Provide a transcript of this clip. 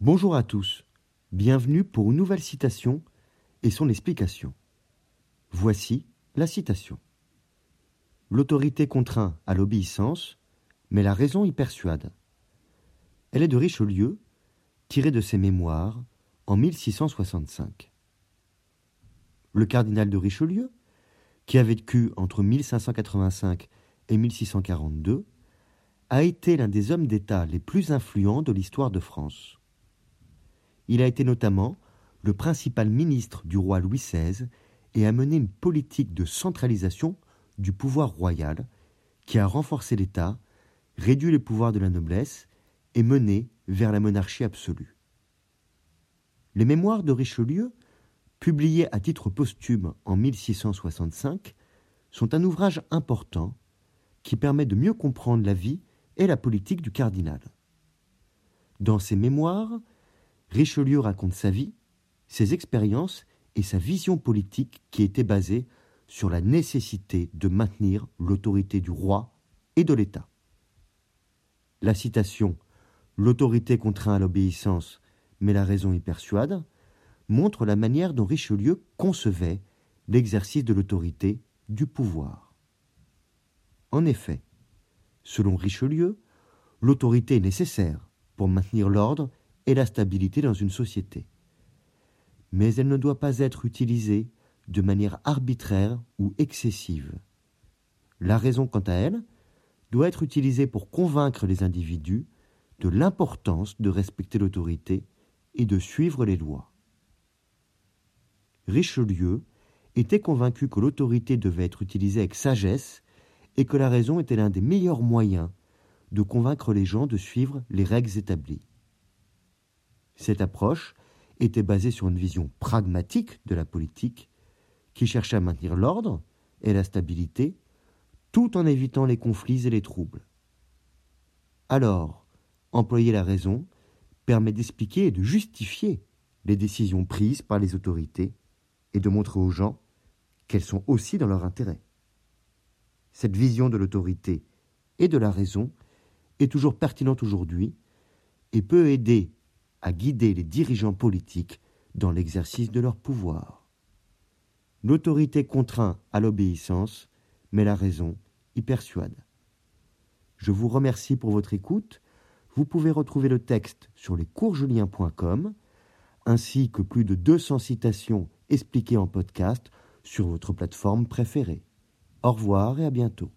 Bonjour à tous, bienvenue pour une nouvelle citation et son explication. Voici la citation. L'autorité contraint à l'obéissance, mais la raison y persuade. Elle est de Richelieu, tirée de ses mémoires en 1665. Le cardinal de Richelieu, qui a vécu entre 1585 et 1642, a été l'un des hommes d'État les plus influents de l'histoire de France. Il a été notamment le principal ministre du roi Louis XVI et a mené une politique de centralisation du pouvoir royal qui a renforcé l'État, réduit les pouvoirs de la noblesse et mené vers la monarchie absolue. Les mémoires de Richelieu, publiés à titre posthume en 1665, sont un ouvrage important qui permet de mieux comprendre la vie et la politique du cardinal. Dans ses mémoires, Richelieu raconte sa vie, ses expériences et sa vision politique qui était basée sur la nécessité de maintenir l'autorité du roi et de l'État. La citation L'autorité contraint à l'obéissance, mais la raison y persuade montre la manière dont Richelieu concevait l'exercice de l'autorité du pouvoir. En effet, selon Richelieu, l'autorité est nécessaire pour maintenir l'ordre et la stabilité dans une société. Mais elle ne doit pas être utilisée de manière arbitraire ou excessive. La raison, quant à elle, doit être utilisée pour convaincre les individus de l'importance de respecter l'autorité et de suivre les lois. Richelieu était convaincu que l'autorité devait être utilisée avec sagesse et que la raison était l'un des meilleurs moyens de convaincre les gens de suivre les règles établies. Cette approche était basée sur une vision pragmatique de la politique qui cherchait à maintenir l'ordre et la stabilité tout en évitant les conflits et les troubles. Alors, employer la raison permet d'expliquer et de justifier les décisions prises par les autorités et de montrer aux gens qu'elles sont aussi dans leur intérêt. Cette vision de l'autorité et de la raison est toujours pertinente aujourd'hui et peut aider à guider les dirigeants politiques dans l'exercice de leur pouvoir. L'autorité contraint à l'obéissance, mais la raison y persuade. Je vous remercie pour votre écoute. Vous pouvez retrouver le texte sur lescoursjulien.com ainsi que plus de 200 citations expliquées en podcast sur votre plateforme préférée. Au revoir et à bientôt.